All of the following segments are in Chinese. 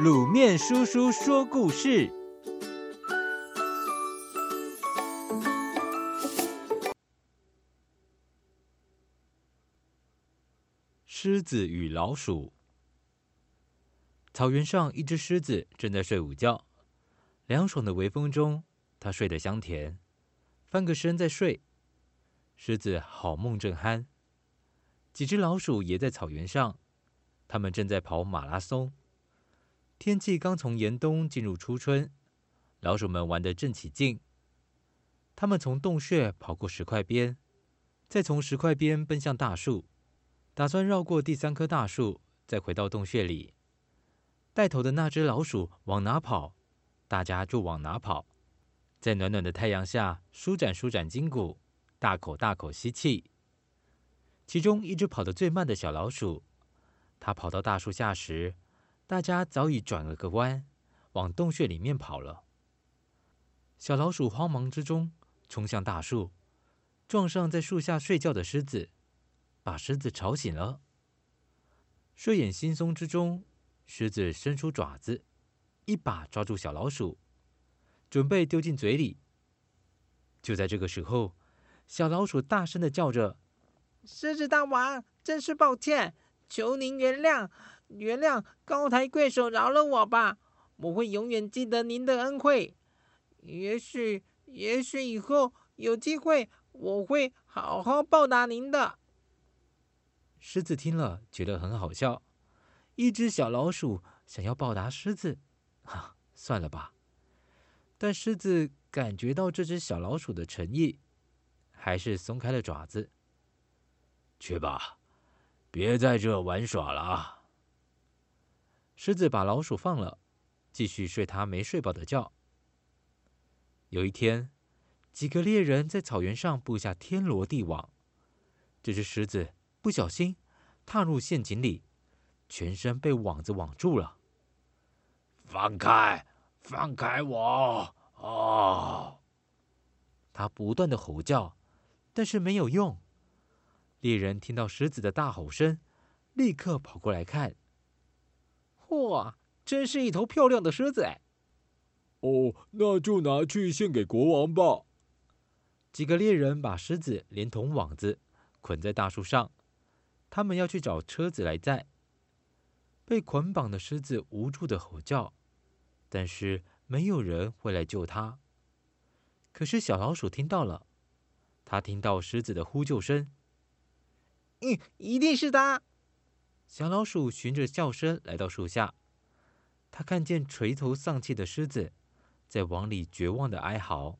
卤面叔叔说故事：狮子与老鼠。草原上，一只狮子正在睡午觉，凉爽的微风中，它睡得香甜，翻个身在睡。狮子好梦正酣。几只老鼠也在草原上，它们正在跑马拉松。天气刚从严冬进入初春，老鼠们玩得正起劲。它们从洞穴跑过石块边，再从石块边奔向大树，打算绕过第三棵大树，再回到洞穴里。带头的那只老鼠往哪跑，大家就往哪跑。在暖暖的太阳下，舒展舒展筋骨，大口大口吸气。其中一只跑得最慢的小老鼠，它跑到大树下时，大家早已转了个弯，往洞穴里面跑了。小老鼠慌忙之中冲向大树，撞上在树下睡觉的狮子，把狮子吵醒了。睡眼惺忪之中，狮子伸出爪子，一把抓住小老鼠，准备丢进嘴里。就在这个时候，小老鼠大声地叫着。狮子大王，真是抱歉，求您原谅，原谅，高抬贵手，饶了我吧！我会永远记得您的恩惠。也许，也许以后有机会，我会好好报答您的。狮子听了，觉得很好笑。一只小老鼠想要报答狮子，哈，算了吧。但狮子感觉到这只小老鼠的诚意，还是松开了爪子。去吧，别在这玩耍了啊。狮子把老鼠放了，继续睡它没睡饱的觉。有一天，几个猎人在草原上布下天罗地网，这只狮子不小心踏入陷阱里，全身被网子网住了。放开，放开我！哦，他不断的吼叫，但是没有用。猎人听到狮子的大吼声，立刻跑过来看。嚯，真是一头漂亮的狮子哎！哦，那就拿去献给国王吧。几个猎人把狮子连同网子捆在大树上，他们要去找车子来载。被捆绑的狮子无助的吼叫，但是没有人会来救它。可是小老鼠听到了，它听到狮子的呼救声。嗯，一定是他。小老鼠循着叫声来到树下，它看见垂头丧气的狮子在网里绝望的哀嚎。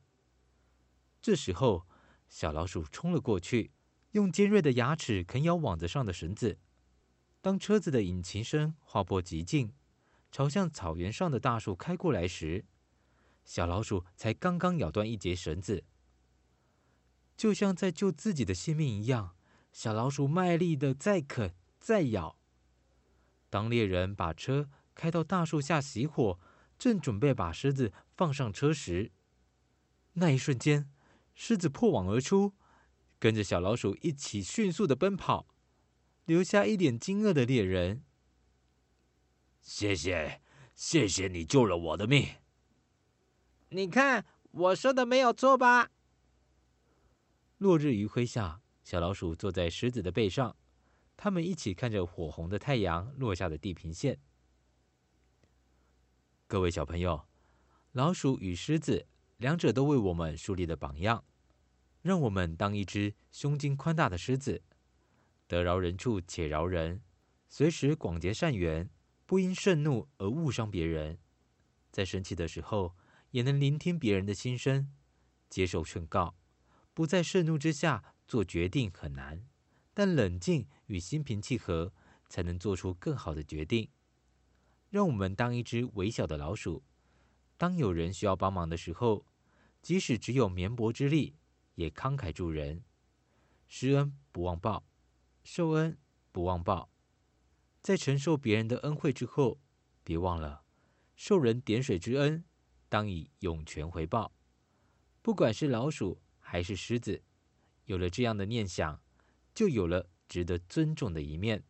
这时候，小老鼠冲了过去，用尖锐的牙齿啃咬网子上的绳子。当车子的引擎声划破寂静，朝向草原上的大树开过来时，小老鼠才刚刚咬断一截绳子，就像在救自己的性命一样。小老鼠卖力的再啃再咬。当猎人把车开到大树下熄火，正准备把狮子放上车时，那一瞬间，狮子破网而出，跟着小老鼠一起迅速的奔跑，留下一脸惊愕的猎人。谢谢，谢谢你救了我的命。你看，我说的没有错吧？落日余晖下。小老鼠坐在狮子的背上，他们一起看着火红的太阳落下的地平线。各位小朋友，老鼠与狮子两者都为我们树立了榜样，让我们当一只胸襟宽大的狮子，得饶人处且饶人，随时广结善缘，不因盛怒而误伤别人，在生气的时候也能聆听别人的心声，接受劝告，不在盛怒之下。做决定很难，但冷静与心平气和才能做出更好的决定。让我们当一只微小的老鼠，当有人需要帮忙的时候，即使只有绵薄之力，也慷慨助人。施恩不忘报，受恩不忘报。在承受别人的恩惠之后，别忘了受人点水之恩，当以涌泉回报。不管是老鼠还是狮子。有了这样的念想，就有了值得尊重的一面。